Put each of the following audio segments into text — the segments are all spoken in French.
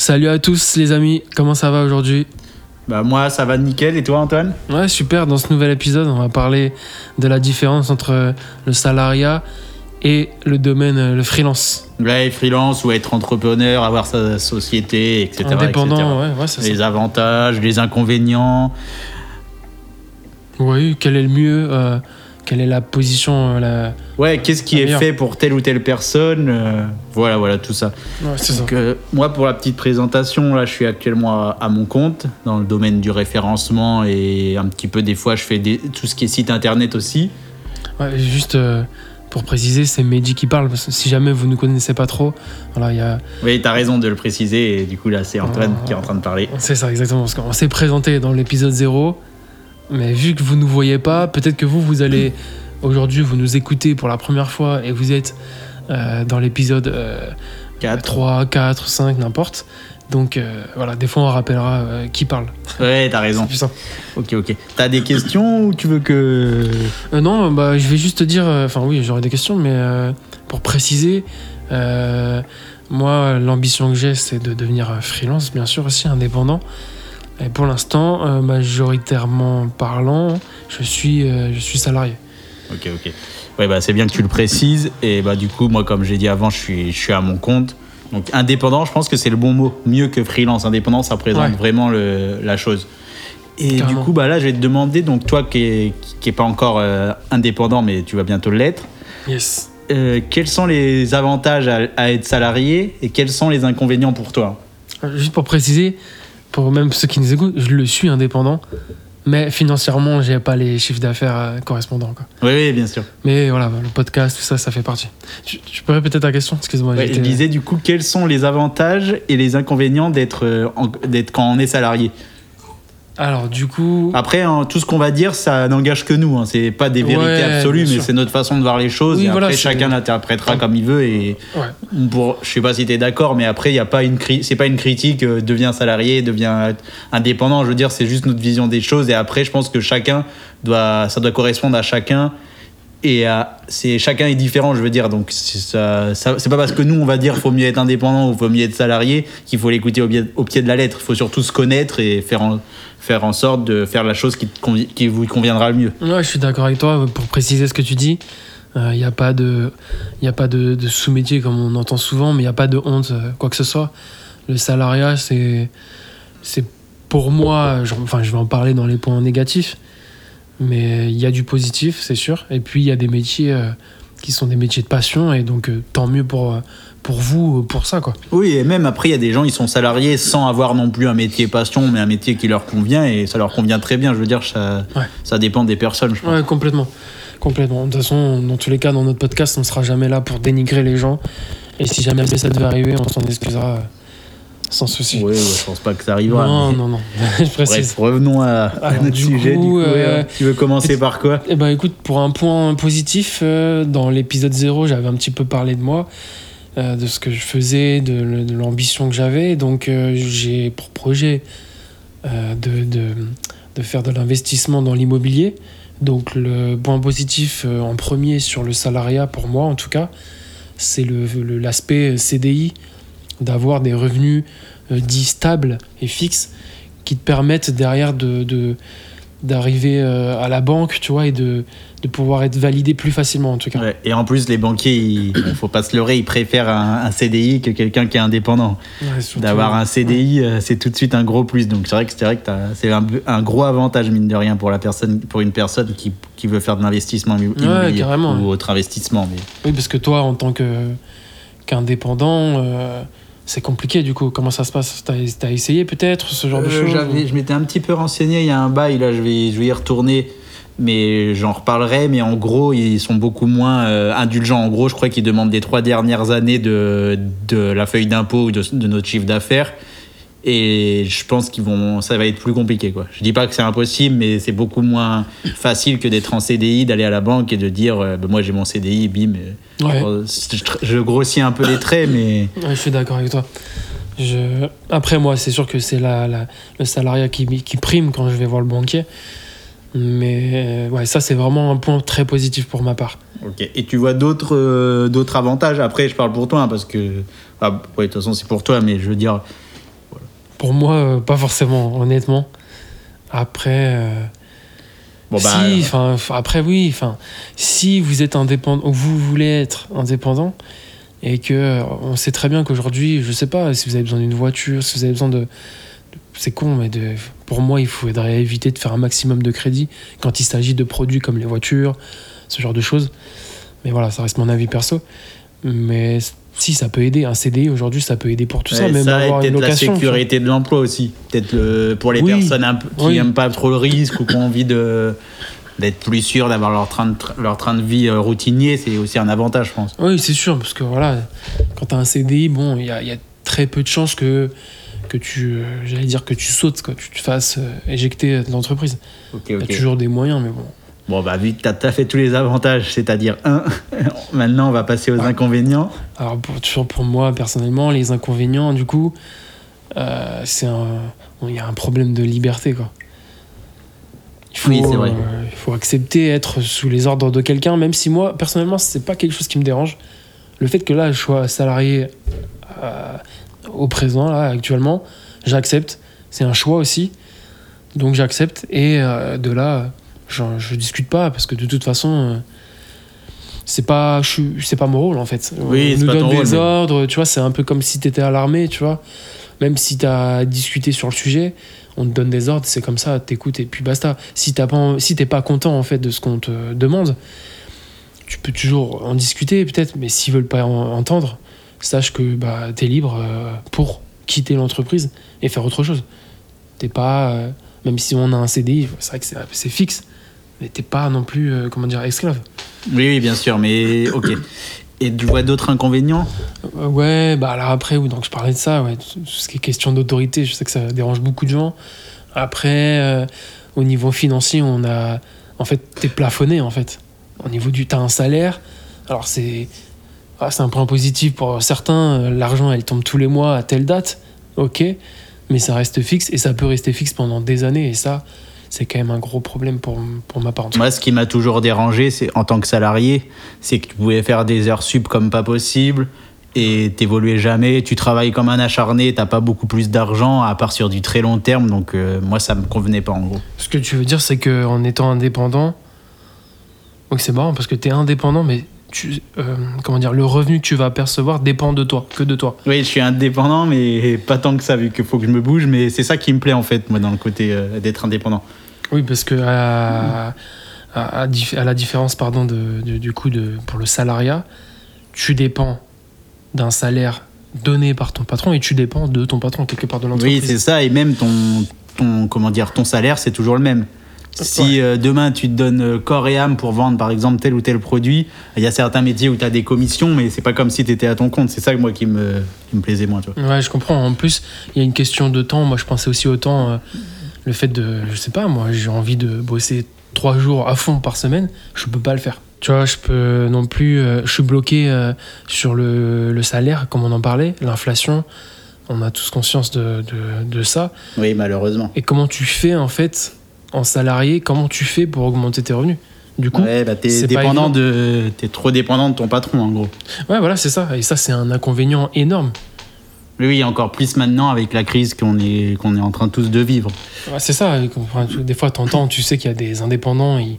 Salut à tous les amis, comment ça va aujourd'hui Bah moi ça va nickel et toi Antoine Ouais super, dans ce nouvel épisode on va parler de la différence entre le salariat et le domaine, euh, le freelance. Ouais, freelance ou être entrepreneur, avoir sa société, etc. Indépendant, etc. ouais, ouais, c'est Les ça. avantages, les inconvénients. Oui, quel est le mieux euh, Quelle est la position euh, la... Ouais, qu'est-ce qui est meilleure. fait pour telle ou telle personne euh, Voilà, voilà, tout ça. Ouais, c'est ça. Donc, euh, moi, pour la petite présentation, là, je suis actuellement à, à mon compte dans le domaine du référencement et un petit peu des fois, je fais des- tout ce qui est site internet aussi. Ouais, juste euh, pour préciser, c'est Mehdi qui parle, parce que si jamais vous ne connaissez pas trop, voilà, il y a... Oui, t'as raison de le préciser et du coup, là, c'est Antoine qui est en train de parler. C'est ça, exactement. Parce qu'on s'est présenté dans l'épisode 0. Mais vu que vous ne nous voyez pas, peut-être que vous, vous allez. Aujourd'hui, vous nous écoutez pour la première fois et vous êtes euh, dans l'épisode euh, 4. 3, 4, 5, n'importe. Donc euh, voilà, des fois, on rappellera euh, qui parle. Ouais, t'as raison. Ok, ok. T'as des questions ou tu veux que. Non, bah, je vais juste te dire. Enfin, oui, j'aurais des questions, mais pour préciser, moi, l'ambition que j'ai, c'est de devenir freelance, bien sûr, aussi indépendant. Et pour l'instant, euh, majoritairement parlant, je suis, euh, je suis salarié. Ok, ok. Ouais, bah c'est bien que tu le précises. Et bah du coup, moi, comme j'ai dit avant, je suis, je suis à mon compte. Donc indépendant, je pense que c'est le bon mot. Mieux que freelance. Indépendant, ça présente Ouais. vraiment le- la chose. Et Carrément. du coup, bah là, je vais te demander, donc toi qui est, qui est pas encore euh, indépendant, mais tu vas bientôt l'être, Yes. quels sont les avantages à, à être salarié et quels sont les inconvénients pour toi? Juste pour préciser, pour même ceux qui nous écoutent, je le suis indépendant. Mais financièrement, j'ai pas les chiffres d'affaires euh, correspondants. Quoi. Oui, oui, bien sûr. Mais voilà, le podcast, tout ça, ça fait partie. Tu, tu peux répéter ta question Excuse-moi. Ouais, je disais du coup, quels sont les avantages et les inconvénients d'être euh, d'être quand on est salarié? Alors, du coup. Après, hein, tout ce qu'on va dire, ça n'engage que nous. Hein. C'est pas des vérités Ouais, absolues, mais c'est notre façon de voir les choses. Oui, et après, voilà, c'est- chacun l'interprétera comme il veut. Et Ouais. pour, je sais pas si tu es d'accord, mais après, il y a pas une c'est pas une critique. euh, deviens salarié, deviens indépendant. Je veux dire, c'est juste notre vision des choses. Et après, je pense que chacun doit, ça doit correspondre à chacun. Et c'est chacun est différent, je veux dire. Donc ça, ça- c'est pas parce que nous on va dire faut mieux être indépendant ou faut mieux être salarié qu'il faut l'écouter au, au pied de la lettre. Il faut surtout se connaître et faire en, faire en sorte de faire la chose qui, vous conviendra le mieux. Ouais, je suis d'accord avec toi. Pour préciser ce que tu dis, il n'y a pas de, de, sous-métier comme on entend souvent, mais il n'y a pas de honte, euh, quoi que ce soit. Le salariat, c'est, pour moi, genre, enfin, je vais en parler dans les points négatifs, mais il y a du positif, c'est sûr. Et puis il y a des métiers euh, qui sont des métiers de passion, et donc euh, tant mieux pour, euh, pour vous, pour ça, quoi. Oui, et même après, il y a des gens, ils sont salariés sans avoir non plus un métier passion, mais un métier qui leur convient et ça leur convient très bien. Je veux dire, ça, Ouais. ça dépend des personnes, je pense. Ouais, complètement. Complètement. De toute façon, dans tous les cas, dans notre podcast, on ne sera jamais là pour dénigrer les gens. Et si jamais ça devait arriver, on s'en excusera euh, sans souci. Oui, ouais, je pense pas que ça arrivera. non, mais- non, non, je précise. Bref, revenons à, à Alors, notre du sujet. coup, du coup, euh, ouais. Tu veux commencer par quoi? Eh ben écoute, pour un point positif, euh, dans l'épisode 0, j'avais un petit peu parlé de moi, euh, de ce que je faisais, de, le- l'ambition que j'avais. Donc euh, j'ai pour projet euh, de, de, de faire de l'investissement dans l'immobilier. Donc le point positif en premier sur le salariat, pour moi en tout cas, c'est le- le- l'aspect CDI, d'avoir des revenus dits stables et fixes qui te permettent derrière de, de- d'arriver euh, à la banque, tu vois, et de, de pouvoir être validé plus facilement en tout cas. Ouais, Et en plus, les banquiers, il faut pas se leurrer, ils préfèrent un, un CDI que quelqu'un qui est indépendant. Ouais, D'avoir un CDI, euh, c'est tout de suite un gros plus. Donc c'est vrai que c'est un, un gros avantage mine de rien pour la personne, pour une personne qui, qui veut faire de l'investissement immo- immobilier ou autre investissement. Mais Oui, parce que toi, en tant que, qu'indépendant, euh, c'est compliqué du coup. Comment ça se passe? T'as, t'as essayé peut-être ce genre de Euh, choses j'avais- je m'étais un petit peu renseigné. Il y a un bail là, je vais, je vais y retourner. Mais j'en reparlerai. Mais en gros, ils sont beaucoup moins euh, indulgents. En gros, je crois qu'ils demandent les trois dernières années de, de la feuille d'impôt ou de, de notre chiffre d'affaires. Et je pense qu'ils vont, ça va être plus compliqué. Quoi. Je dis pas que c'est impossible, mais c'est beaucoup moins facile que d'être en CDI, d'aller à la banque et de dire euh, bah, moi j'ai mon CDI, bim. euh, Ouais. je, je grossis un peu les traits, mais Ouais, je suis d'accord avec toi. Je... Après, moi, c'est sûr que c'est la, la- le salariat qui, qui prime quand je vais voir le banquier. Mais euh, ouais, ça, c'est vraiment un point très positif pour ma part. Ok. Et tu vois d'autres euh, d'autres avantages? Après, je parle pour toi, hein, parce que. ah, ouais, de toute façon, c'est pour toi, mais je veux dire. Pour moi, euh, pas forcément, honnêtement. Après. euh, Bon, bah, si, après oui, enfin, si vous êtes indépendant, ou vous voulez être indépendant, et que euh, on sait très bien qu'aujourd'hui, je sais pas, si vous avez besoin d'une voiture, si vous avez besoin de, de- c'est con, mais de, pour moi, il faudrait éviter de faire un maximum de crédit quand il s'agit de produits comme les voitures, ce genre de choses. Mais voilà, ça reste mon avis perso. Mais si ça peut aider, un CDI aujourd'hui, ça peut aider pour tout ça, même ça, avoir peut-être la sécurité de l'emploi aussi. Peut-être le- pour les Oui. personnes un qui Oui. n'aiment pas trop le risque ou qui ont envie de d'être plus sûrs d'avoir leur train de, leur train de vie euh, routinier, c'est aussi un avantage, je pense. Oui, c'est sûr, parce que voilà, quand tu as un CDI, bon, il y a, il y a très peu de chances que, que tu, euh, j'allais dire que tu sautes, que tu te fasses euh, éjecter de l'entreprise. Il y a toujours des moyens, mais bon. Bon, bah, vu que tu as, fait tous les avantages, c'est-à-dire un, maintenant on va passer aux inconvénients. Alors, pour, toujours pour moi, personnellement, les inconvénients, du coup, euh, c'est Il y a un problème de liberté, quoi. Il faut, Oui, c'est vrai. euh, il faut accepter être sous les ordres de quelqu'un, même si moi, personnellement, c'est pas quelque chose qui me dérange. Le fait que là, je sois salarié euh, au présent, là, actuellement, j'accepte. C'est un choix aussi. Donc j'accepte. Et euh, de là, je, je discute pas, parce que de toute façon. euh, c'est pas c'est pas mon rôle en fait. Oui, on nous donne des rôle, mais- ordres tu vois c'est un peu comme si t'étais à l'armée tu vois. Même si t'as discuté sur le sujet on te donne des ordres c'est comme ça t'écoutes et puis basta. Si t'as pas si t'es pas content en fait de ce qu'on te demande tu peux toujours en discuter peut-être mais s'ils veulent pas en- entendre sache que bah t'es libre euh, pour quitter l'entreprise et faire autre chose. T'es pas euh, même si on a un CDI c'est vrai que c'est fixe t'es pas non plus euh, comment dire esclave Oui, oui, bien sûr, mais ok. Et tu vois d'autres inconvénients? Euh, Ouais, bah alors après, oui, donc je parlais de ça, ouais, tout ce qui est question d'autorité, je sais que ça dérange beaucoup de gens. Après, euh, au niveau financier, on a. En fait, t'es plafonné, en fait. Au niveau du. T'as un salaire. Alors, c'est. ah, c'est un point positif pour certains. euh, L'argent, elle tombe tous les mois à telle date. Ok. Mais ça reste fixe et ça peut rester fixe pendant des années. Et ça, c'est quand même un gros problème pour, pour ma part. Moi, ce qui m'a toujours dérangé, c'est en tant que salarié, c'est que tu pouvais faire des heures sup comme pas possible et t'évoluais jamais. Tu travailles comme un acharné, t'as pas beaucoup plus d'argent à part sur du très long terme. Donc, euh, moi, ça me convenait pas en gros. Ce que tu veux dire, c'est qu'en étant indépendant, donc c'est marrant parce que tu es indépendant, mais tu, euh, comment dire, le revenu que tu vas percevoir dépend de toi, que de toi. Oui, je suis indépendant, mais pas tant que ça, vu qu'il faut que je me bouge. Mais c'est ça qui me plaît en fait, moi, dans le côté euh, d'être indépendant. Oui, parce que à, à- à dif- à la différence pardon, de, de- du coup de, pour le salariat, tu dépends d'un salaire donné par ton patron et tu dépends de ton patron quelque part de Oui, l'entreprise. c'est ça. Et même ton, ton, comment dire, ton salaire, c'est toujours le même. Si euh, demain tu te donnes euh, corps et âme pour vendre par exemple tel ou tel produit, il y a certains métiers où tu as des commissions, mais c'est pas comme si tu étais à ton compte. C'est ça moi qui me, qui me plaisait moins. Tu vois. Ouais, je comprends. En plus, il y a une question de temps. Moi, je pensais aussi au temps. euh, le fait de, je sais pas, moi, j'ai envie de bosser trois jours à fond par semaine, je peux pas le faire. Tu vois, je peux non plus. euh, je suis bloqué euh, sur le, le salaire, comme on en parlait, l'inflation. On a tous conscience de, de, de ça. Oui, malheureusement. Et comment tu fais, en fait, en salarié, comment tu fais pour augmenter tes revenus? Du coup, Ouais, bah, t'es dépendant de, t'es trop dépendant de ton patron en gros. ouais, voilà, c'est ça. Et ça, c'est un inconvénient énorme. Oui, oui, encore plus maintenant avec la crise qu'on est, qu'on est en train tous de vivre. Ouais, c'est ça. Des fois, t'entends, tu sais qu'il y a des indépendants, ils,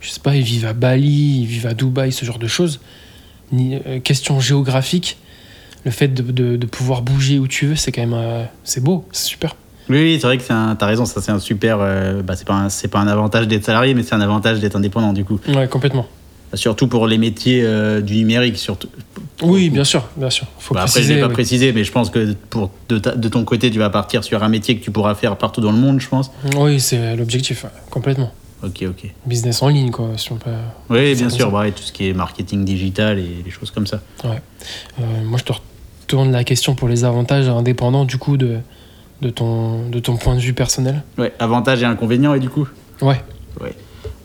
je sais pas, ils vivent à Bali, ils vivent à Dubaï, ce genre de choses. Ni, euh, question géographique, le fait de, de- de pouvoir bouger où tu veux, c'est quand même, euh, c'est beau, c'est super. Oui, oui, c'est vrai que t'as raison, ça c'est un super. euh, bah, c'est pas, pas un avantage d'être salarié, mais c'est un avantage d'être indépendant du coup. Ouais, complètement. Surtout pour les métiers euh, du numérique, surtout. Oui, bien sûr, bien sûr. Faut Bah, après, je l'ai pas oui. précisé, mais je pense que pour, de, ta- de ton côté, tu vas partir sur un métier que tu pourras faire partout dans le monde, je pense. Oui, c'est l'objectif, ouais, complètement. Ok, ok. Business en ligne, quoi, si on peut. Oui, bien sûr, bah ouais, tout ce qui est marketing digital et les choses comme ça. Euh, moi, je te retourne la question pour les avantages indépendants, du coup, de, de, ton, de ton point de vue personnel. Ouais, avantages et inconvénients, et du coup Ouais.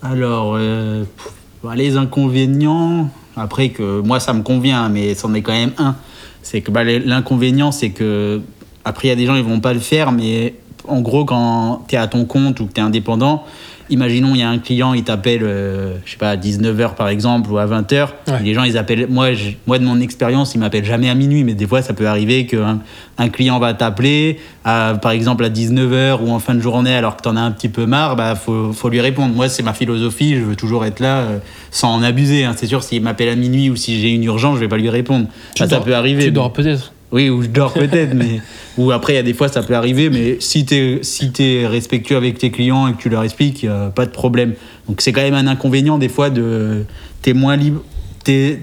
Alors, euh, pff, bah, les inconvénients, après que moi ça me convient, mais c'en est quand même un. C'est que bah, l'inconvénient, c'est que, après, il y a des gens, ils vont pas le faire, mais en gros, quand tu es à ton compte ou que tu es indépendant, imaginons, il y a un client, il t'appelle, euh, je sais pas, à 19h par exemple, ou à 20h. Ouais. Les gens, ils appellent, moi, je- moi de mon expérience, ils m'appellent jamais à minuit, mais des fois, ça peut arriver qu'un un client va t'appeler, par exemple, à 19h ou en fin de journée, alors que t'en as un petit peu marre, bah, faut, faut lui répondre. Moi, c'est ma philosophie, je veux toujours être là, euh, sans en abuser. hein. C'est sûr, s'il m'appelle à minuit ou si j'ai une urgence, je vais pas lui répondre. Bah, ça peut arriver. Tu dors peut-être. Oui, ou je dors peut-être, mais. Ou après, il y a des fois, ça peut arriver, mais si tu es, si t'es respectueux avec tes clients et que tu leur expliques, a pas de problème. Donc, c'est quand même un inconvénient, des fois, de. Tu es moins libre. Tu es,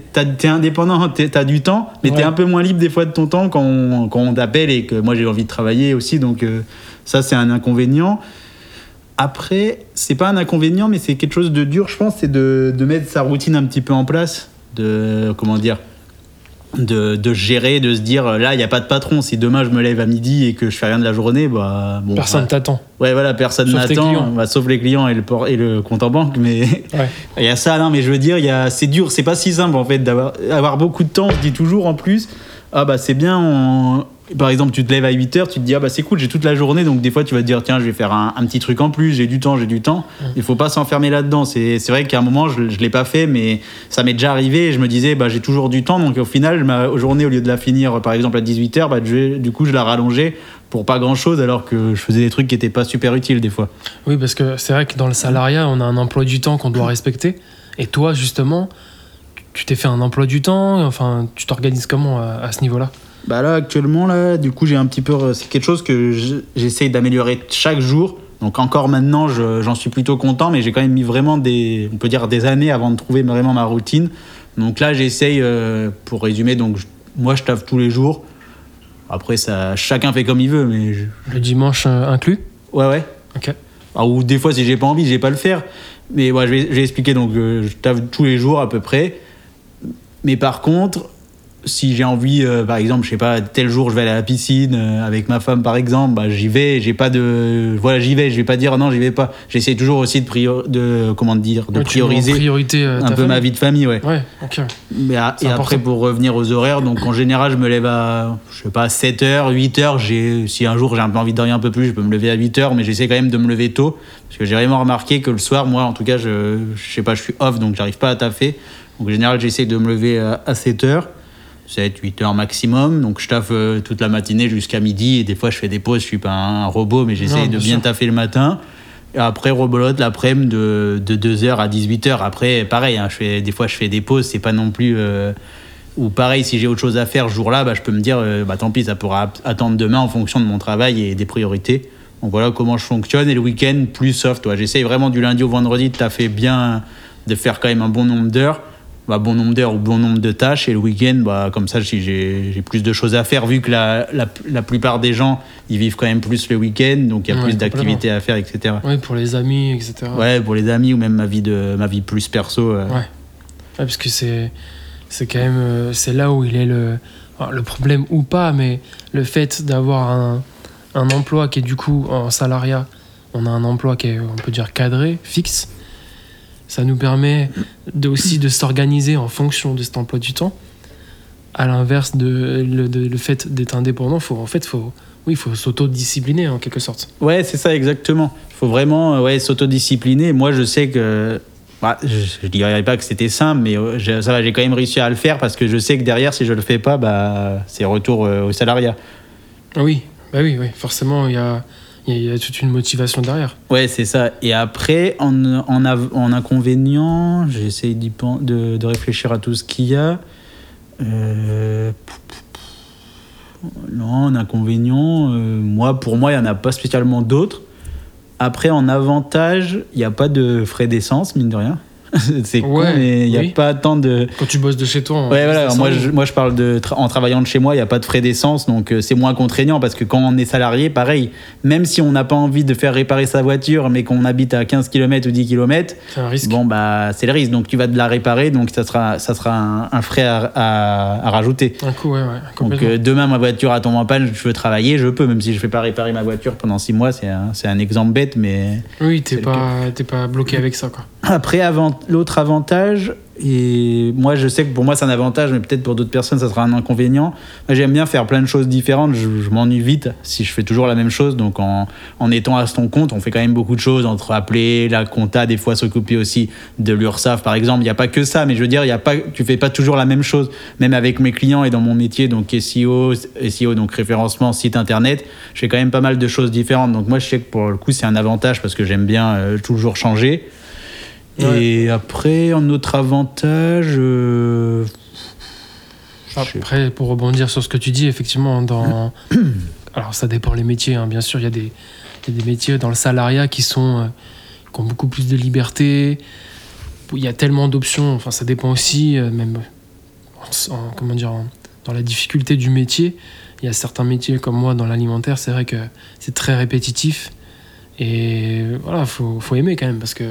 indépendant, tu as du temps, mais tu es Ouais. un peu moins libre des fois de ton temps quand on, quand on t'appelle et que moi, j'ai envie de travailler aussi. Donc, euh, ça, c'est un inconvénient. Après, c'est pas un inconvénient, mais c'est quelque chose de dur, je pense, c'est de, de mettre sa routine un petit peu en place. De. Comment dire de, de gérer, de se dire là, il n'y a pas de patron. Si demain je me lève à midi et que je fais rien de la journée, bah. Bon, Personne bah, t'attend. ouais, voilà, personne clients. Bah, sauf les clients et le, port- et le compte en banque. Mais Ouais. il y a ça, non, mais je veux dire, c'est dur, c'est pas si simple en fait d'avoir avoir beaucoup de temps. On se dit toujours en plus, ah bah c'est bien. on- Par exemple, tu te lèves à 8 heures, tu te dis, ah bah c'est cool, j'ai toute la journée. Donc des fois, tu vas te dire, tiens, je vais faire un, un petit truc en plus, j'ai du temps, j'ai du temps. Il faut pas s'enfermer là-dedans. C'est vrai qu'à un moment, je, je l'ai pas fait, mais ça m'est déjà arrivé et je me disais, bah j'ai toujours du temps. Donc au final, ma journée, au lieu de la finir par exemple à 18 heures, bah, je du coup, je la rallongeais pour pas grand-chose alors que je faisais des trucs qui étaient pas super utiles des fois. Oui, parce que c'est vrai que dans le salariat, on a un emploi du temps qu'on doit respecter. Et toi, justement, tu t'es fait un emploi du temps. Enfin, tu t'organises comment à, à ce niveau-là? Bah là actuellement là, du coup j'ai un petit peu, c'est quelque chose que je- j'essaye d'améliorer chaque jour. Donc encore maintenant, je- j'en suis plutôt content, mais j'ai quand même mis vraiment des, on peut dire des années avant de trouver vraiment ma routine. Donc là j'essaye, euh, pour résumer, donc je- moi je taffe tous les jours. Après ça, chacun fait comme il veut, mais je- Le dimanche euh, inclus? Ouais ouais. Ok. Ah, ou des fois, si j'ai pas envie, j'ai pas le faire. Mais ouais, je, vais, je vais expliquer. Donc, euh, je taffe tous les jours à peu près. Mais par contre, si j'ai envie, euh, par exemple, je sais pas, tel jour je vais aller à la piscine euh, avec ma femme, par exemple, bah, j'y vais. J'ai pas de, voilà, j'y vais. Je vais pas dire non, j'y vais pas. J'essaie toujours aussi de prior... de comment dire, de Ouais, prioriser priorité euh, un peu ma vie de famille, ouais. Ouais, ok. Mais à- C'est et après, pour revenir aux horaires, donc en général, je me lève à, je sais pas, 7h, 8h. J'ai, si un jour j'ai un peu envie de dormir un peu plus, je peux me lever à 8h, mais j'essaie quand même de me lever tôt. Parce que j'ai vraiment remarqué que le soir, moi, en tout cas, je, je sais pas, je suis off, donc j'arrive pas à taffer. Donc en général, j'essaie de me lever à, 7h. 7, 8 heures maximum. Donc je taffe euh, toute la matinée jusqu'à midi. Et des fois, je fais des pauses. Je suis pas un robot, mais Non, j'essaie de bien bien sûr. taffer le matin. Et après, rebolote l'après-midi de, de 2h à 18h. Après, pareil, hein, je fais, des fois, je fais des pauses. C'est pas non plus. euh, ou pareil, si j'ai autre chose à faire ce jour-là, bah, je peux me dire, euh, bah, tant pis, ça pourra attendre demain en fonction de mon travail et des priorités. Donc voilà comment je fonctionne. Et le week-end, plus soft. Ouais. J'essaye vraiment du lundi au vendredi de taffer bien, de faire quand même un bon nombre d'heures. Bah, bon nombre d'heures ou bon nombre de tâches. Et le week-end, bah, comme ça, si j'ai plus de choses à faire, vu que la, la, la plupart des gens, ils vivent quand même plus le week-end. Donc il y a Ouais, plus d'activités à faire, etc. Ouais, pour les amis, etc. Ouais, pour les amis ou même ma vie, de, ma vie plus perso. euh, Ouais. Ouais, parce que c'est quand même euh, c'est là où il est le le problème ou pas mais le fait d'avoir un, un emploi qui est du coup en salariat on a un emploi qui est on peut dire cadré fixe ça nous permet de, aussi de s'organiser en fonction de cet emploi du temps à l'inverse de le, de- le fait d'être indépendant faut en fait faut oui il faut s'autodiscipliner en quelque sorte Ouais, c'est ça exactement. Il faut vraiment euh, ouais, s'autodiscipliner. Moi, je sais que. bah, je ne dirais pas que c'était simple, mais euh, j'ai- ça va, j'ai quand même réussi à le faire parce que je sais que derrière, si je le fais pas, bah, c'est retour euh, au salariat. Ah oui bah oui oui forcément il y a il y a- toute une motivation derrière Ouais, c'est ça. Et après, en, en, en inconvénient, j'essaie de, de réfléchir à tout ce qu'il y a. Euh, Non, en inconvénient, euh, moi, pour moi, il n'y en a pas spécialement d'autres. Après, en avantage, il n'y a pas de frais d'essence, mine de rien. c'est con, Ouais, mais il n'y a oui. pas tant de. Quand tu bosses de chez toi. en Ouais, voilà. Moi je, moi, je parle de. tra- En travaillant de chez moi, il n'y a pas de frais d'essence, donc euh, c'est moins contraignant parce que quand on est salarié, pareil, même si on n'a pas envie de faire réparer sa voiture, mais qu'on habite à 15 km ou 10 km, C'est un risque. bon, bah, c'est le risque. Donc tu vas de la réparer, donc ça sera, ça sera un, un frais à, à- à rajouter. Un coup, ouais, ouais, Donc euh, demain, ma voiture a tombé en panne, je veux travailler, je peux, même si je ne fais pas réparer ma voiture pendant 6 mois, c'est un, un exemple bête, mais. oui, t'es pas, pas bloqué avec ça, quoi. Après, avant, l'autre avantage, et moi je sais que pour moi c'est un avantage, mais peut-être pour d'autres personnes ça sera un inconvénient. J'aime bien faire plein de choses différentes, je, m'ennuie vite si je fais toujours la même chose. Donc en, étant à son compte, on fait quand même beaucoup de choses, entre appeler, la compta, des fois s'occuper aussi de l'URSSAF par exemple. Il n'y a pas que ça, mais je veux dire, il y a pas, tu fais pas toujours la même chose. Même avec mes clients et dans mon métier, donc SEO, SEO donc référencement, site internet, je fais quand même pas mal de choses différentes. Donc moi je sais que pour le coup c'est un avantage parce que j'aime bien euh, toujours changer. Et après, en autre avantage, euh, Après, pour rebondir sur ce que tu dis, effectivement, dans. Alors, ça dépend les métiers, hein. bien sûr, il y, a des- il y a des métiers dans le salariat qui, sont, euh, qui ont beaucoup plus de liberté. Il y a tellement d'options, enfin, ça dépend aussi, euh, même en- en- comment dire, en- dans la difficulté du métier. Il y a certains métiers comme moi dans l'alimentaire, c'est vrai que c'est très répétitif. Et voilà, faut, faut aimer quand même parce que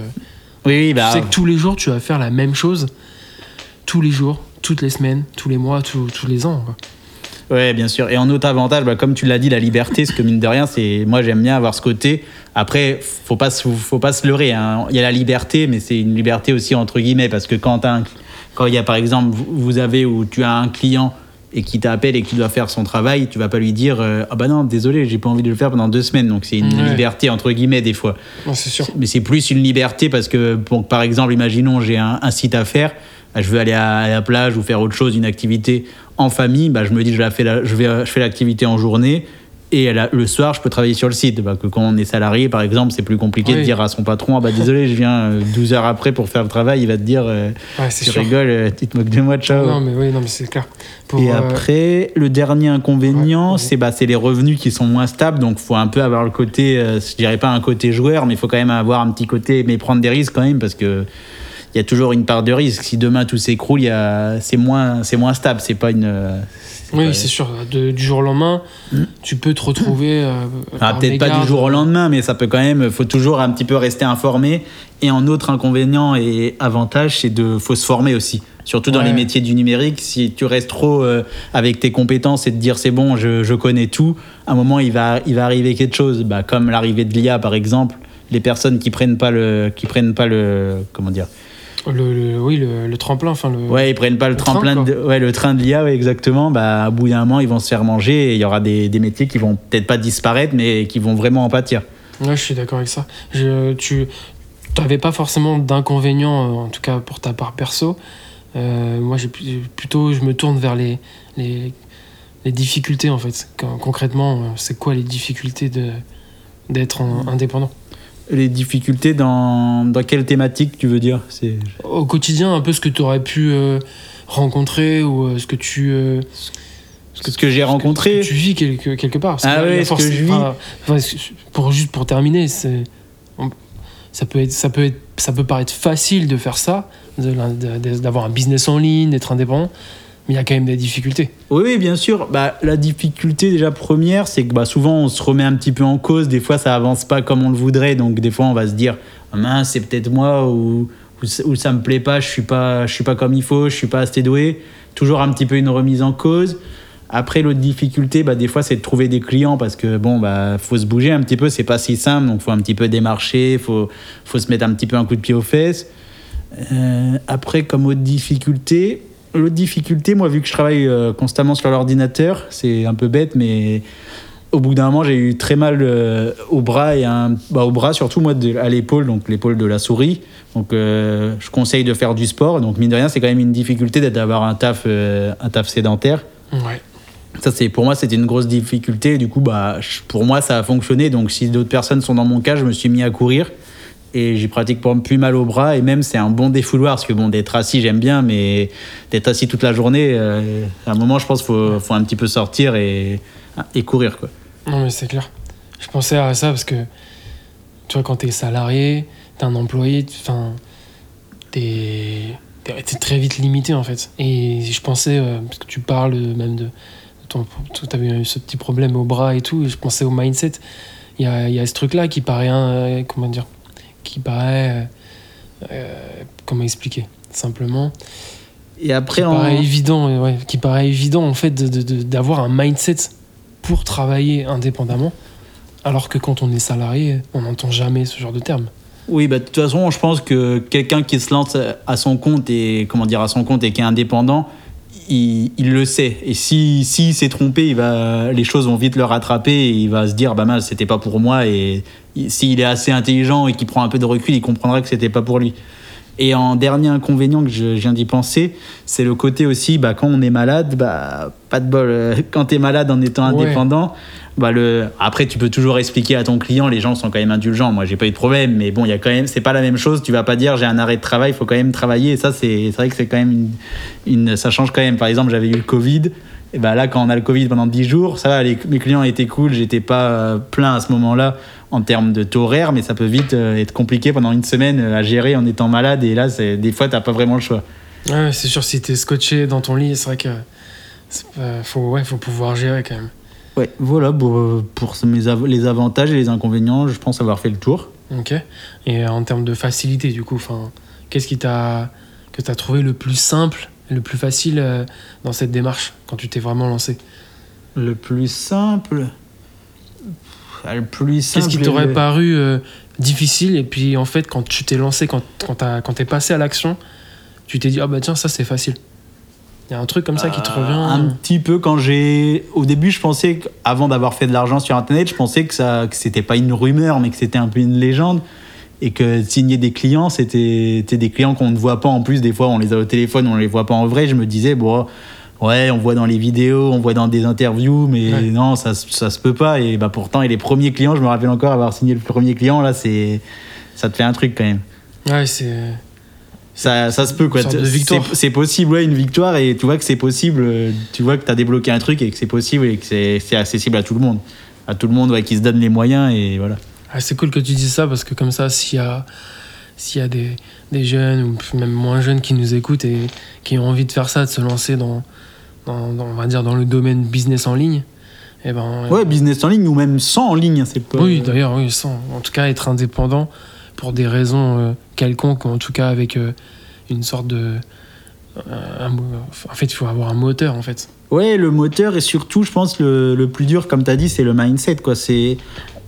oui, oui, bah, tu sais que tous les jours, tu vas faire la même chose. Tous les jours, toutes les semaines, tous les mois, tous, tous les ans. quoi. Ouais, bien sûr. Et en autre avantage, bah, comme tu l'as dit, la liberté, ce que mine de rien, c'est moi j'aime bien avoir ce côté. Après, faut pas faut pas se leurrer. hein. Il y a la liberté, mais c'est une liberté aussi entre guillemets parce que quand t'as un- quand il y a par exemple, vous avez ou tu as un client et qui t'appelle et qui doit faire son travail, tu vas pas lui dire euh, ah bah non désolé j'ai pas envie de le faire pendant deux semaines. Donc c'est une Ouais. liberté entre guillemets des fois. Non, c'est sûr. Mais c'est plus une liberté parce que, bon, par exemple, imaginons j'ai un, un site à faire, bah, je veux aller à, à la plage ou faire autre chose, une activité en famille, bah, je me dis je, la fais la- je, vais, je fais l'activité en journée et le soir je peux travailler sur le site. Bah, que quand on est salarié, par exemple, c'est plus compliqué de dire à son patron ah, bah, désolé, je viens euh, 12 heures après pour faire le travail, il va te dire euh, Ouais, c'est tu sûr. rigoles, euh, tu te moques de moi, ciao. Non, mais oui, non, mais c'est clair. Pour, Et euh, après, le dernier inconvénient, Ouais, c'est bah, c'est les revenus qui sont moins stables. Donc, faut un peu avoir le côté, euh, je dirais pas un côté joueur, mais il faut quand même avoir un petit côté, mais prendre des risques quand même, parce que il y a toujours une part de risque. Si demain tout s'écroule, il c'est moins, stable. C'est pas une. oui, c'est sûr. De- du jour au lendemain, tu peux te retrouver. euh, Ah, peut-être pas du jour au lendemain, mais ça peut quand même. Faut toujours un petit peu rester informé. Et en autre inconvénient et avantage, c'est de faut se former aussi. Surtout dans les métiers du numérique, si tu restes trop euh, avec tes compétences et te dire c'est bon, je, je connais tout, à un moment il va, il va arriver quelque chose. Bah, comme l'arrivée de l'IA par exemple, les personnes qui prennent pas le, qui prennent pas le, comment dire, Le, le- oui, le, le tremplin, enfin le. ouais, ils prennent pas le, train, tremplin, quoi. de, ouais, le train de l'IA, ouais, exactement. Bah, à bout d'un moment, ils vont se faire manger et il y aura des, des métiers qui vont peut-être pas disparaître, mais qui vont vraiment en pâtir. Ouais, je suis d'accord avec ça. Je, tu n'avais pas forcément d'inconvénients, euh, en tout cas pour ta part perso. Euh, moi, j'ai plutôt, je me tourne vers les, les, les difficultés en fait. Quand- concrètement, euh, c'est quoi les difficultés de d'être en- indépendant? Les difficultés dans, dans quelle thématique tu veux dire? C'est Au quotidien, un peu ce que tu aurais pu euh, rencontrer ou euh, ce que tu euh, ce que j'ai ce que- rencontré. ce que tu vis quelque, quelque part. Parce Ah que ouais, ce que je vis. enfin, pour juste pour terminer, c'est on- ça peut être ça peut être ça peut paraître facile de faire ça, de l'in- de- de- d'avoir un business en ligne, d'être indépendant, mais il y a quand même des difficultés. Oui, bien sûr. Bah, la difficulté déjà première, c'est que bah, souvent on se remet un petit peu en cause. Des fois, ça avance pas comme on le voudrait. Donc des fois, on va se dire, Ah, mince, c'est peut-être moi ou, ou, ou ça me plaît pas. Je suis pas, je suis pas comme il faut. Je suis pas assez doué. Toujours un petit peu une remise en cause. Après, l'autre difficulté, bah, des fois, c'est de trouver des clients parce que bon, bah, faut se bouger un petit peu. C'est pas si simple. Donc, faut un petit peu démarcher. Faut, faut se mettre un petit peu un coup de pied aux fesses. Euh, après, comme autre difficulté, l'autre difficulté, moi, vu que je travaille euh, constamment sur l'ordinateur, c'est un peu bête, mais au bout d'un moment, j'ai eu très mal euh, au bras et un, bah, au bras surtout moi de- à l'épaule, donc l'épaule de la souris. Donc, euh, je conseille de faire du sport. Donc, mine de rien, c'est quand même une difficulté d'avoir un taf, euh, un taf sédentaire. Ouais. Ça, c'est pour moi, c'était une grosse difficulté. Du coup, bah, je- pour moi, ça a fonctionné. Donc, si d'autres personnes sont dans mon cas, je me suis mis à courir et j'ai pratiquement plus mal au bras. Et même, c'est un bon défouloir parce que bon, d'être assis, j'aime bien, mais d'être assis toute la journée, euh, à un moment, je pense faut, faut un petit peu sortir et, et courir, quoi. Non, mais c'est clair. Je pensais à ça parce que, tu vois, quand t'es salarié, t'es un employé, enfin, t'es t'es- très vite limité en fait. Et je pensais, euh, parce que tu parles même de. de ton, t'avais eu ce petit problème au bras et tout, et je pensais au mindset. Il y a, y a ce truc-là qui paraît. un- comment dire Qui paraît. euh, euh, comment expliquer Simplement. Et après, qui en- paraît évident, ouais, qui paraît évident en fait d'avoir un mindset pour travailler indépendamment, alors que quand on est salarié, on n'entend jamais ce genre de terme. Oui, bah, de toute façon, je pense que quelqu'un qui se lance à son compte et comment dire à son compte et qui est indépendant, il, il le sait. Et si si s'est trompé, il va, les choses vont vite le rattraper et il va se dire bah mal, c'était pas pour moi. Et s'il est assez intelligent et qu'il prend un peu de recul, il comprendra que c'était pas pour lui. Et en dernier inconvénient que je, viens d'y penser, c'est le côté aussi, bah, quand on est malade, bah, pas de bol. euh, Quand tu es malade en étant Ouais. indépendant, bah, le... après tu peux toujours expliquer à ton client, les gens sont quand même indulgents. Moi, j'ai pas eu de problème, mais bon, il y a quand même, c'est pas la même chose. Tu vas pas dire j'ai un arrêt de travail, il faut quand même travailler. Et ça, c'est vrai que c'est quand même une, une- ça change quand même. Par exemple, j'avais eu le Covid. Et bah là, quand on a le Covid pendant 10 jours, ça va, les- mes clients étaient cool, j'étais pas euh, plein à ce moment-là en termes de taux horaire, mais ça peut vite euh, être compliqué pendant une semaine euh, à gérer en étant malade. Et là, des fois, t'as pas vraiment le choix. Ouais, c'est sûr, si t'es scotché dans ton lit, c'est vrai que. pas- faut, ouais, faut pouvoir gérer quand même. Ouais, voilà pour, euh, pour ce- mes av- les avantages et les inconvénients, je pense avoir fait le tour. Ok. Et en termes de facilité, du coup, qu'est-ce qui t'a que t'as trouvé le plus simple, le plus facile dans cette démarche quand tu t'es vraiment lancé? Le plus simple? Le plus simple. Qu'est-ce qui t'aurait paru euh, difficile et puis en fait quand tu t'es lancé, quand, quand t'es passé à l'action, tu t'es dit ah bah tiens ça c'est facile. Il y a un truc comme ça qui te Euh, revient. Un petit peu quand j'ai. Au début, je pensais qu'avant d'avoir fait de l'argent sur Internet, je pensais que, ça, que c'était pas une rumeur, mais que c'était un peu une légende. Et que signer des clients, c'était c'était des clients qu'on ne voit pas en plus. Des fois, on les a au téléphone, on les voit pas en vrai. Je me disais, bon, ouais, on voit dans les vidéos, on voit dans des interviews, mais Ouais. non, ça, se- ça se peut pas. Et bah, pourtant, et les premiers clients, je me rappelle encore avoir signé le premier client, là, c'est. Ça te fait un truc quand même. Ouais c'est Ça, ça se peut quoi. C'est- possible, ouais, une victoire et tu vois que c'est possible. euh, Tu vois que tu as débloqué un truc et que c'est possible et que c'est c'est accessible à tout le monde. À tout le monde ouais, qui se donne les moyens et voilà. Ah, c'est cool que tu dises ça parce que comme ça, s'il y a, s'il y a des, des jeunes ou même moins jeunes qui nous écoutent et qui ont envie de faire ça, de se lancer dans, dans, dans, on va dire dans le domaine business en ligne, et ben, Ouais, business en ligne ou même sans en ligne, c'est pas. oui, d'ailleurs, oui, sans, en tout cas, être indépendant pour des raisons euh, quelconques, ou en tout cas avec euh, une sorte de. euh, un en fait, il faut avoir un moteur, en fait. Ouais, le moteur et surtout, je pense, le, le plus dur, comme tu as dit, c'est le mindset. Quoi.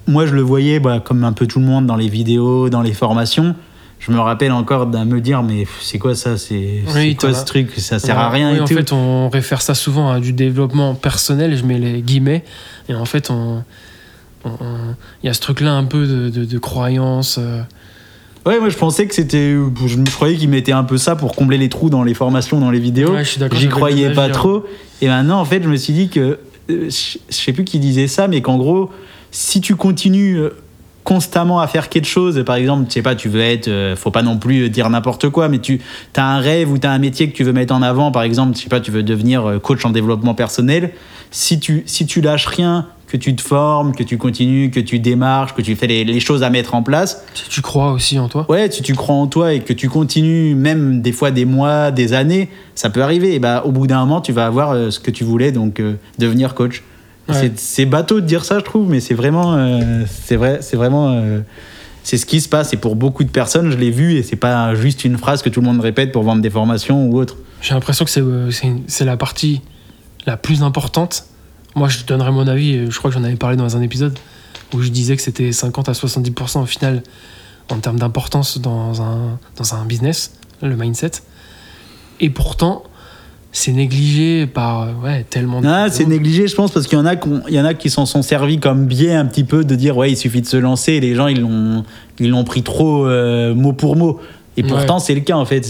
Moi, je le voyais bah, comme un peu tout le monde dans les vidéos, dans les formations. Je me rappelle encore de me dire, mais c'est quoi ça C'est, Oui, quoi ce truc Ça sert à rien oui, et en tout. fait, on réfère ça souvent à du développement personnel, je mets les guillemets. Et en fait, on, il y a ce truc-là un peu de, de, de croyance. euh, Ouais, moi, je pensais que c'était. Je, me- croyais qu'ils mettaient un peu ça pour combler les trous dans les formations, dans les vidéos. Ouais, J'y croyais pas avis, hein. trop. Et maintenant, en fait, je me suis dit que. euh, Je je sais plus qui disait ça, mais qu'en gros, si tu continues euh, constamment à faire quelque chose, par exemple, tu sais pas, tu veux être. euh, faut pas non plus dire n'importe quoi, mais tu as un rêve ou tu as un métier que tu veux mettre en avant, par exemple, je sais pas, tu veux devenir euh, coach en développement personnel. Si tu, si tu lâches rien, que tu te formes, que tu continues, que tu démarches, que tu fais les, les choses à mettre en place, Si tu crois aussi en toi? Ouais, si tu crois en toi et que tu continues, même des fois des mois, des années, ça peut arriver. Et bah, au bout d'un moment, tu vas avoir euh, ce que tu voulais, donc euh, devenir coach. Ouais. C'est- bateau de dire ça, je trouve, mais c'est vraiment, euh, c'est vrai, c'est vraiment, euh, c'est ce qui se passe. Et pour beaucoup de personnes, je l'ai vu, et c'est pas juste une phrase que tout le monde répète pour vendre des formations ou autre. J'ai l'impression que c'est euh, la partie la plus importante. Moi, je donnerais mon avis, je crois que j'en avais parlé dans un épisode, où je disais que c'était 50 à 70% au final en termes d'importance dans un, dans un business, le mindset. Et pourtant, c'est négligé par euh, ouais, tellement de Ah, c'est négligé, je pense, parce qu'il y en a, y en a qui s'en sont servis comme biais un petit peu de dire ouais, il suffit de se lancer. Et les gens, ils l'ont, ils l'ont pris trop euh, mot pour mot. Et Ouais. pourtant, c'est le cas en fait.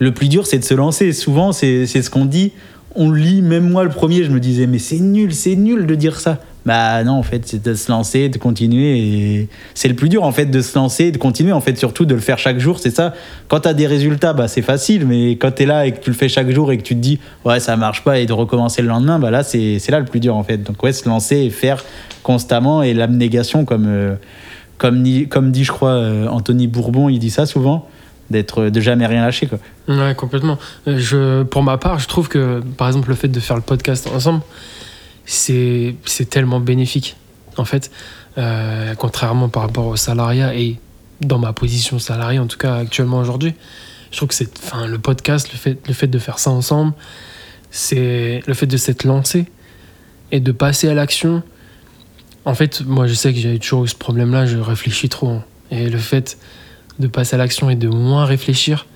Le plus dur, c'est de se lancer. Souvent, c'est, ce qu'on dit. On lit, même moi le premier, je me disais mais c'est nul, c'est nul de dire ça. Bah non, en fait, c'est de se lancer, de continuer. C'est le plus dur en fait de se lancer, de continuer en fait, surtout de le faire chaque jour. C'est ça. Quand tu as des résultats, bah c'est facile. Mais quand tu es là et que tu le fais chaque jour et que tu te dis ouais ça marche pas et de recommencer le lendemain, bah là c'est, là le plus dur en fait. Donc ouais, se lancer et faire constamment et l'abnégation comme euh, comme, comme dit je crois euh, Anthony Bourbon, il dit ça souvent d'être de jamais rien lâcher quoi. Ouais, complètement. Euh, Je, pour ma part, je trouve que, par exemple, le fait de faire le podcast ensemble, c'est tellement bénéfique. En fait, Euh, contrairement par rapport au salariat et dans ma position salariée, en tout cas actuellement aujourd'hui, je trouve que c'est, le podcast, le fait, le fait de faire ça ensemble, c'est le fait de s'être lancé et de passer à l'action. En fait, moi, je sais que j'avais toujours ce problème-là. Je réfléchis trop. Et le fait de passer à l'action et de moins réfléchir,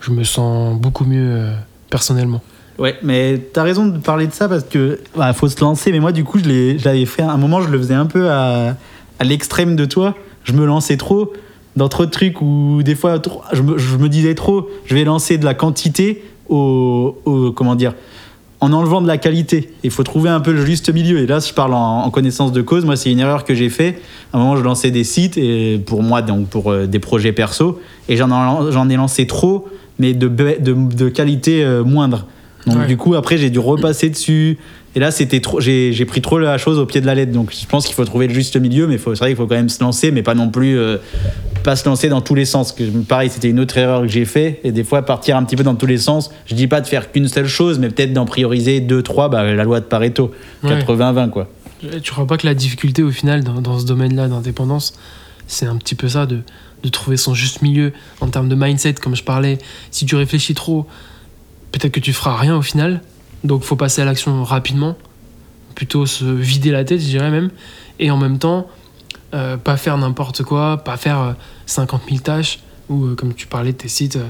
je me sens beaucoup mieux euh, personnellement. Ouais, mais t'as raison de parler de ça parce que bah, faut se lancer. Mais moi, du coup, je l'avais fait à un moment, je le faisais un peu à, l'extrême de toi. Je me lançais trop dans trop de trucs où des fois, je me, disais trop, je vais lancer de la quantité au, comment dire, en enlevant de la qualité. Il faut trouver un peu le juste milieu. Et là, je parle en, connaissance de cause. Moi, c'est une erreur que j'ai fait. À un moment, je lançais des sites et pour moi, donc pour euh, des projets perso, et j'en ai, lancé trop, mais de qualité euh, moindre. Donc Ouais. du coup, après, j'ai dû repasser dessus. Et là, c'était trop. J'ai j'ai pris trop la chose au pied de la lettre. Donc je pense qu'il faut trouver le juste milieu, mais faut- c'est vrai qu'il faut quand même se lancer, mais pas non plus euh, pas se lancer dans tous les sens. Que pareil, c'était une autre erreur que j'ai fait. Et des fois, partir un petit peu dans tous les sens. Je dis pas de faire qu'une seule chose, mais peut-être d'en prioriser deux, trois. Bah, la loi de Pareto, Ouais. 80-20 quoi. Tu crois pas que la difficulté au final dans, dans ce domaine-là d'indépendance, c'est un petit peu ça, de, de trouver son juste milieu en termes de mindset, comme je parlais. Si tu réfléchis trop, peut-être que tu feras rien au final. Donc faut passer à l'action rapidement, plutôt se vider la tête, je dirais même. Et en même temps, euh, pas faire n'importe quoi, pas faire euh, 50 000 tâches, ou euh, comme tu parlais de tes sites, euh,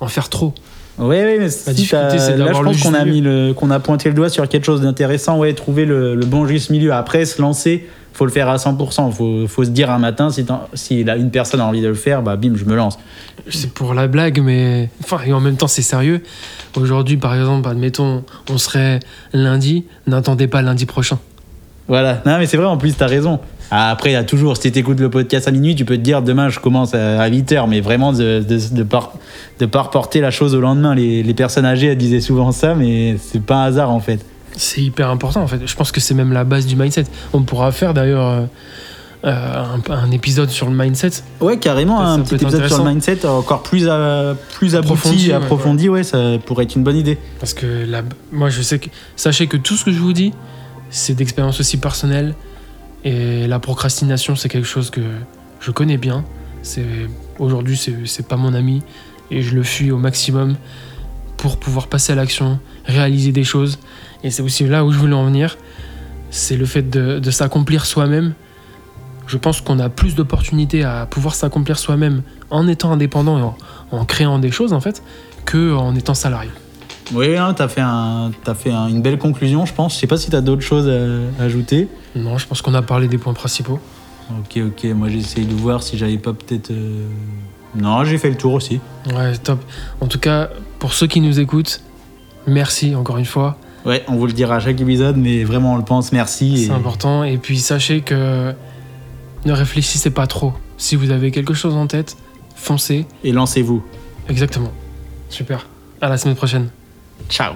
en faire trop. Ouais, ouais, mais si difficulté, c'est là, je pense qu'on a milieu. mis le, qu'on a pointé le doigt sur quelque chose d'intéressant. Ouais, trouver le, le bon juste milieu. Après, se lancer, faut le faire à 100%. Faut, faut se dire un matin, si, si là, une personne a envie de le faire, bah bim, je me lance. C'est pour la blague, mais. Enfin, et en même temps, c'est sérieux. Aujourd'hui, par exemple, admettons, on serait lundi, n'attendez pas lundi prochain. Voilà. Non, mais c'est vrai, en plus, t'as raison. Ah, Après, il y a toujours, si t'écoutes le podcast à minuit, tu peux te dire demain je commence à 8h, mais vraiment de de, de, pas, de pas reporter la chose au lendemain. Les, les personnes âgées, elles disaient souvent ça, mais c'est pas un hasard en fait. C'est hyper important, en fait. Je pense que c'est même la base du mindset. On pourra faire d'ailleurs euh, euh, un, un épisode sur le mindset. Ouais, carrément, Ça, un ça petit épisode sur le mindset encore plus, plus Approfondi, abouti, ouais, approfondi, ouais, ça pourrait être une bonne idée. Parce que moi, je sais que. Sachez que tout ce que je vous dis, c'est d'expérience aussi personnelle. Et la procrastination, c'est quelque chose que je connais bien. Aujourd'hui, c'est pas mon ami. Et je le fuis au maximum pour pouvoir passer à l'action, réaliser des choses. Et c'est aussi là où je voulais en venir. C'est le fait de, de s'accomplir soi-même. Je pense qu'on a plus d'opportunités à pouvoir s'accomplir soi-même en étant indépendant et en, en créant des choses, en fait, que en étant salarié. Oui, hein, t'as fait, un, t'as fait un- une belle conclusion, je pense. Je sais pas si t'as d'autres choses à, à ajouter. Non, je pense qu'on a parlé des points principaux. Ok, ok, moi j'essaye de voir si j'avais pas peut-être. euh, Non, j'ai fait le tour aussi. Ouais, top. En tout cas, pour ceux qui nous écoutent, merci encore une fois. Ouais, on vous le dira à chaque épisode, mais vraiment on le pense, merci. C'est et- important. Et puis sachez que ne réfléchissez pas trop. Si vous avez quelque chose en tête, foncez. Et lancez-vous. Exactement. Super. À la semaine prochaine. Ciao